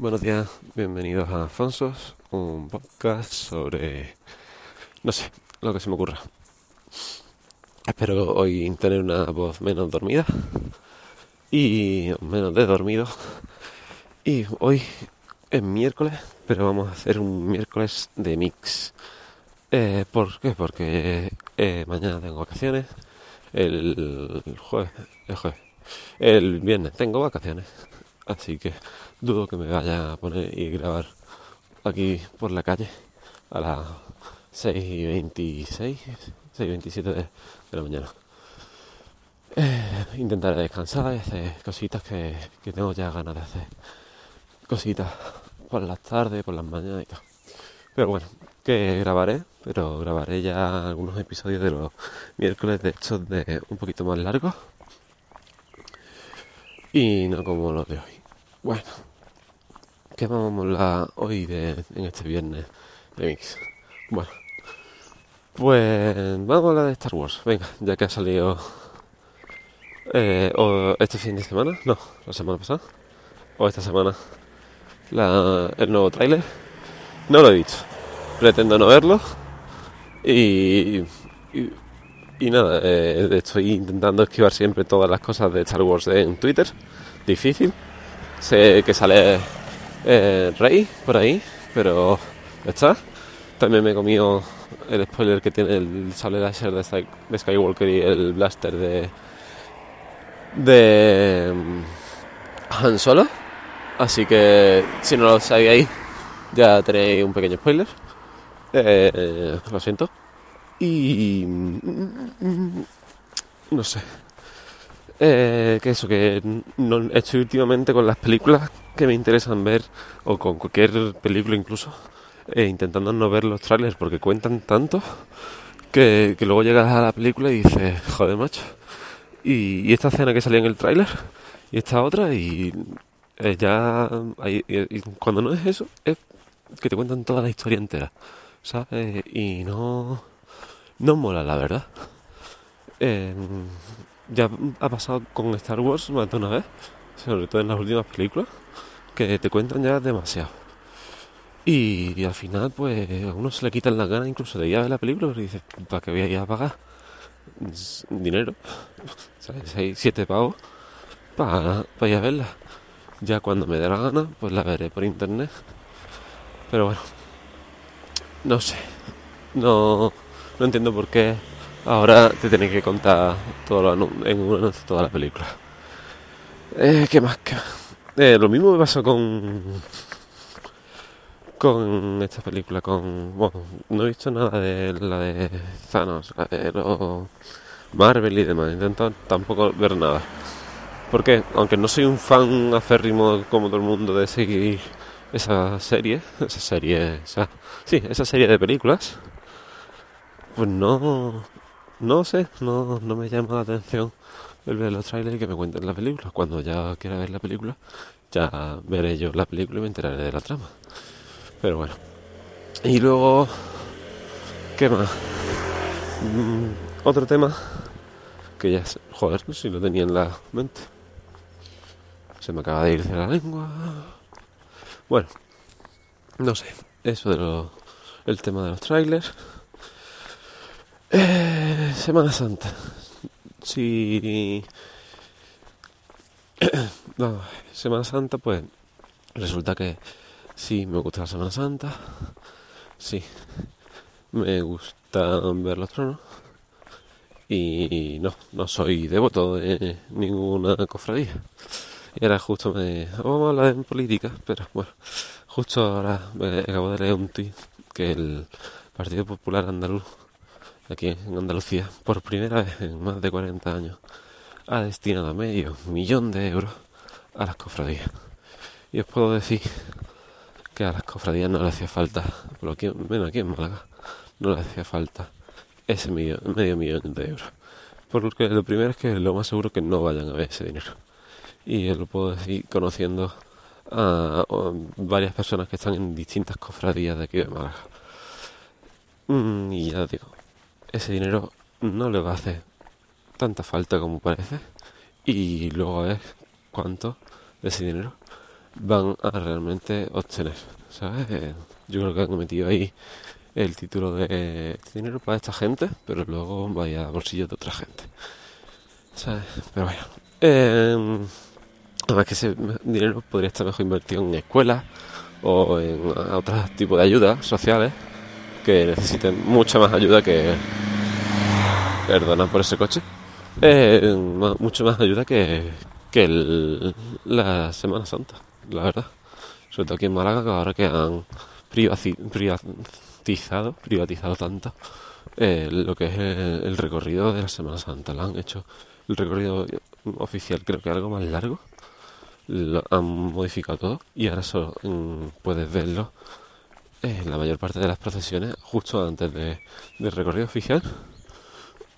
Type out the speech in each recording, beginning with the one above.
Buenos días, bienvenidos a Afonsos, un podcast sobre, no sé, lo que se me ocurra. Espero hoy tener una voz menos dormida y menos de dormido. Y hoy es miércoles, pero vamos a hacer un miércoles de mix. Eh, ¿Por qué? Porque eh, mañana tengo vacaciones, el jueves, el jueves, el viernes tengo vacaciones, así que dudo que me vaya a poner y grabar aquí por la calle a las 6.26, 6.27 de, de la mañana. Eh, intentaré descansar y hacer cositas que, que tengo ya ganas de hacer. Cositas por las tardes, por las mañanas y tal. Pero bueno, que grabaré, pero grabaré ya algunos episodios de los miércoles de hechos de un poquito más largos. Y no como los de hoy. Bueno, ¿qué vamos a hablar hoy de, en este viernes de Mix? Bueno, pues vamos a hablar de Star Wars. Venga, ya que ha salido eh, este fin de semana, no, la semana pasada, o esta semana, la, el nuevo tráiler. No lo he dicho, pretendo no verlo y, y nada, eh, estoy intentando esquivar siempre todas las cosas de Star Wars en Twitter. Difícil. Sé que sale eh, Rey por ahí, pero está. También me he comido el spoiler que tiene el sable láser de Skywalker y el blaster de de mm, Han Solo. Así que si no lo sabíais, ya tenéis un pequeño spoiler. Eh, lo siento. Y no sé. Eh, que eso, que no, estoy últimamente con las películas que me interesan ver, o con cualquier película incluso, eh, intentando no ver los trailers porque cuentan tanto que, luego llegas a la película y dices, joder, macho. Y, esta escena que salía en el tráiler, y esta otra, y eh, ya. y- y cuando no es eso, es que te cuentan toda la historia entera, ¿sabes? Y no. No mola, la verdad. Eh, ya ha pasado con Star Wars más de una vez, sobre todo en las últimas películas, que te cuentan ya demasiado. Y, al final, pues, a uno se le quitan las ganas incluso de ir a ver la película, porque dices, ¿para qué voy a ir a pagar dinero? ¿Sabes? Seis, siete pavos para, ir a verla. Ya cuando me dé la gana, pues la veré por internet. Pero bueno, no sé. No, no entiendo por qué ahora te tenéis que contar todo lo en un anuncio toda la película. Eh, ¿Qué más? ¿Qué? Eh, lo mismo me pasó con con esta película, con bueno, no he visto nada de la de Thanos, la de Marvel y demás. Intento tampoco ver nada. Porque aunque no soy un fan acérrimo como todo el mundo de seguir esa serie, esa serie, esa, sí, esa serie de películas, pues no, no sé, no, no me llama la atención el ver los trailers y que me cuenten la película. Cuando ya quiera ver la película, ya veré yo la película y me enteraré de la trama. Pero bueno. Y luego, ¿qué más? Mm, otro tema que ya, sé- joder, si lo tenía en la mente. Se me acaba de ir de la lengua. Bueno, no sé, eso de lo, el tema de los trailers. Eh, Semana Santa. Si... no, Semana Santa, pues resulta que sí, me gusta la Semana Santa. Sí, me gusta ver los tronos. Y no, no soy devoto de ninguna cofradía. Y ahora justo me... Vamos a hablar de política, pero bueno, justo ahora me acabo de leer un tuit que el Partido Popular Andaluz, aquí en Andalucía, por primera vez en más de 40 años, ha destinado medio millón de euros a las cofradías. Y os puedo decir que a las cofradías no le hacía falta, por aquí en Málaga, no le hacía falta ese millón- medio millón de euros. Porque lo primero es que lo más seguro que no vayan a ver ese dinero. Y yo lo puedo decir conociendo a, a varias personas que están en distintas cofradías de aquí de Málaga. Mm, y ya digo, ese dinero no le va a hacer tanta falta como parece. Y luego a ver cuánto de ese dinero van a realmente obtener. ¿Sabes? Eh, yo creo que han metido ahí el título de este dinero para esta gente, pero luego vaya a bolsillo de otra gente. ¿Sabes? Pero bueno. Eh, además que ese dinero podría estar mejor invertido en escuelas o en otros tipos de ayudas sociales que necesiten mucha más ayuda que... Perdona por ese coche. Eh, mucho más ayuda que, que la Semana Santa, la verdad. Sobre todo aquí en Málaga, que ahora que han privatizado, privatizado tanto eh, lo que es el, recorrido de la Semana Santa. Lo han hecho el recorrido oficial, creo que algo más largo. Lo han modificado todo y ahora solo mm, puedes verlo en la mayor parte de las procesiones justo antes de, del recorrido oficial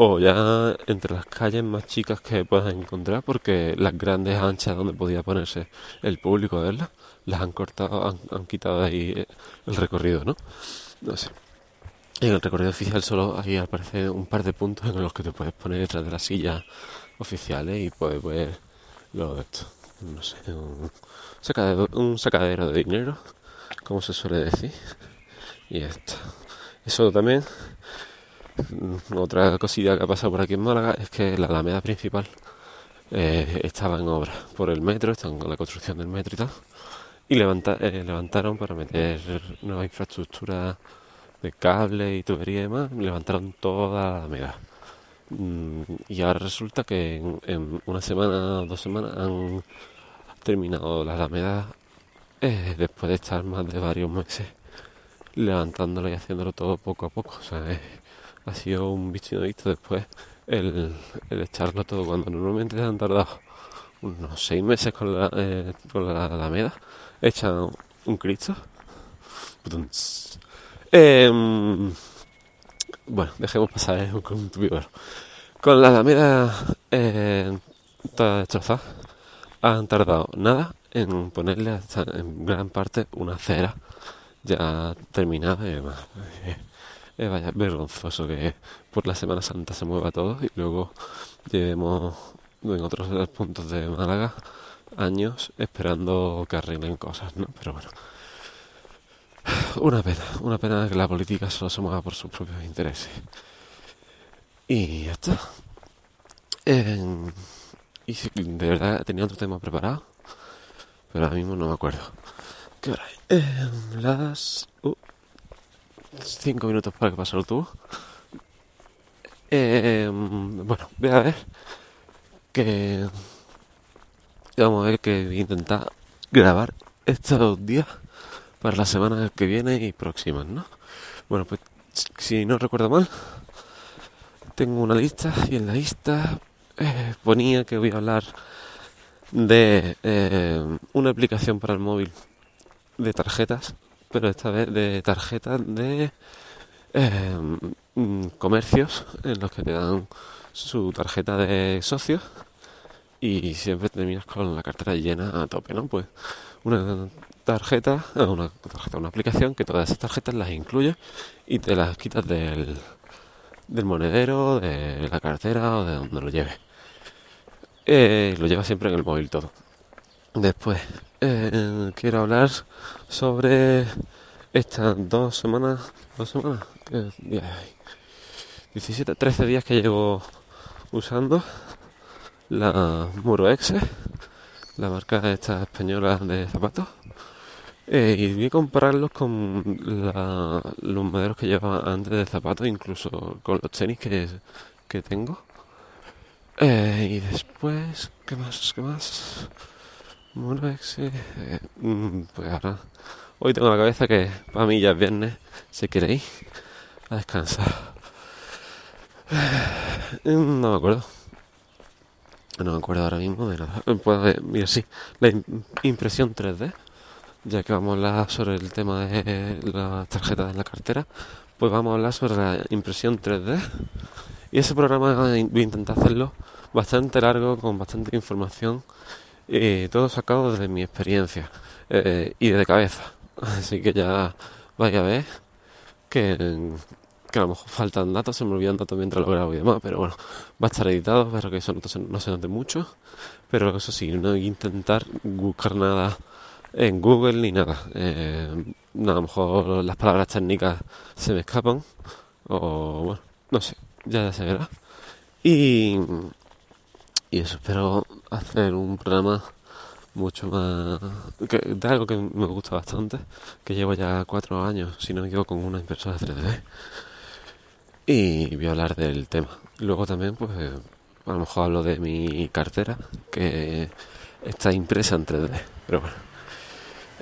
o ya entre las calles más chicas que puedas encontrar porque las grandes anchas donde podía ponerse el público a verlas las han cortado, han, quitado ahí eh, el recorrido, ¿no? No sé. En el recorrido oficial solo ahí aparece un par de puntos en los que te puedes poner detrás de las sillas oficiales y puedes ver lo de esto. No sé, un sacadero, un sacadero de dinero, como se suele decir. Y esto. Eso también otra cosilla que ha pasado por aquí en Málaga es que la alameda principal eh, estaba en obra por el metro, están con la construcción del metro y tal, y eh, levantaron para meter nueva infraestructura de cable y tubería y demás, levantaron toda la alameda. Mm, y ahora resulta que en, una semana o dos semanas han terminado la alameda eh, después de estar más de varios meses levantándolo y haciéndolo todo poco a poco. Ha sido un visto después el, echarlo todo cuando normalmente han tardado unos seis meses con la, eh, con la Alameda echan un Cristo. Em, bueno dejemos pasar eh, un con la Alameda eh, destrozada han tardado nada en ponerle en gran parte una acera ya terminada y demás es vaya vergonzoso que por la Semana Santa se mueva todo y luego llevemos en otros puntos de Málaga años esperando que arreglen cosas, ¿no? Pero bueno, una pena, una pena que la política solo se mueva por sus propios intereses. Y ya está. y de verdad tenía otro tema preparado, pero ahora mismo no me acuerdo. ¿Qué hora es? las... Uh, cinco minutos para que pase el tubo. Eh, bueno, voy a ver que vamos a ver que voy a intentar grabar estos días para la semana que viene y próximas, ¿no? Bueno, pues si no recuerdo mal, tengo una lista y en la lista eh, ponía que voy a hablar de eh, una aplicación para el móvil de tarjetas pero esta vez de tarjetas de em, mm, comercios en los que te dan su tarjeta de socio y siempre terminas con la cartera llena a tope, ¿no? Pues una tarjeta, eh, una tarjeta, una aplicación que todas esas tarjetas las incluye y te las quitas del, del monedero, de la cartera o de donde lo lleves. Eh, lo llevas siempre en el móvil todo. Después, eh, quiero hablar sobre estas dos semanas, dos semanas, 17, 13 días que llevo usando la Muro X, la marca esta española de zapatos. Eh, y voy a compararlos con los modelos que llevaba antes de zapatos, incluso con los tenis que, que tengo. Eh, y después, ¿qué más? ¿Qué más? Bueno, eh, mm, pues ahora, hoy tengo la cabeza que para mí ya es viernes, si queréis, a descansar. No me acuerdo. No me acuerdo ahora mismo de nada. Pues, mira, sí, la impresión 3D, ya que vamos a hablar sobre el tema de las tarjetas en la cartera, pues vamos a hablar sobre la impresión 3D. Y ese programa voy a intentar hacerlo bastante largo, con bastante información y todo sacado desde mi experiencia eh, y de cabeza. Así que ya vaya a ver que, a lo mejor faltan datos, se me olvidan datos mientras lo grabo y demás, pero bueno, va a estar editado, espero que eso no se, note mucho, pero eso sí, no intentar buscar nada en Google ni nada. Eh, a lo mejor las palabras técnicas se me escapan o bueno, no sé, ya se verá. Y, y eso, espero hacer un programa mucho más... Que, de algo que me gusta bastante, que llevo ya cuatro años, si no me equivoco, con una impresora 3D. Y voy a hablar del tema. Luego también, pues, a lo mejor hablo de mi cartera, que está impresa en 3D, pero bueno.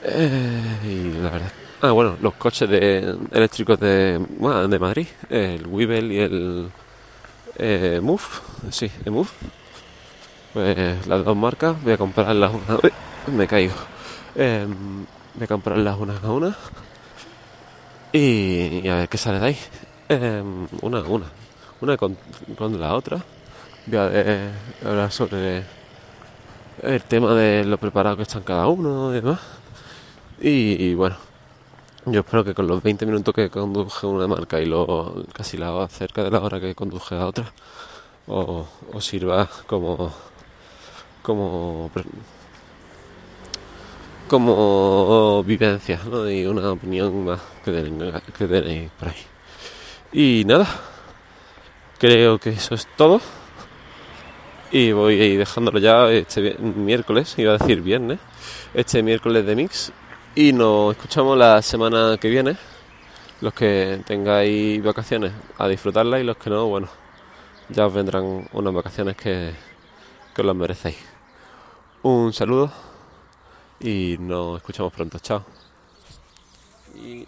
Eh, y la verdad... Ah, bueno, los coches de, eléctricos de, de Madrid, el Weevil y el eh, Move, sí, el Move. Pues las dos marcas, voy a comprarlas una. Uy, me caigo. Eh, voy a comprarlas una a una. Y, a ver qué sale de ahí. Eh, una a una. Una con, con la otra. Voy a hablar sobre el tema de lo preparado que están cada uno y demás. Y, bueno, yo espero que con los 20 minutos que conduje una marca y lo casi la cerca de la hora que conduje a otra, os, sirva como como como vivencia ¿no? y una opinión más que tenéis por ahí. Y nada, creo que eso es todo. Y voy a ir dejándolo ya este miércoles, iba a decir viernes, este miércoles de Mix. Y nos escuchamos la semana que viene. Los que tengáis vacaciones a disfrutarlas y los que no, bueno, ya os vendrán unas vacaciones que, que os las merecéis. Un saludo y nos escuchamos pronto. Chao. Y.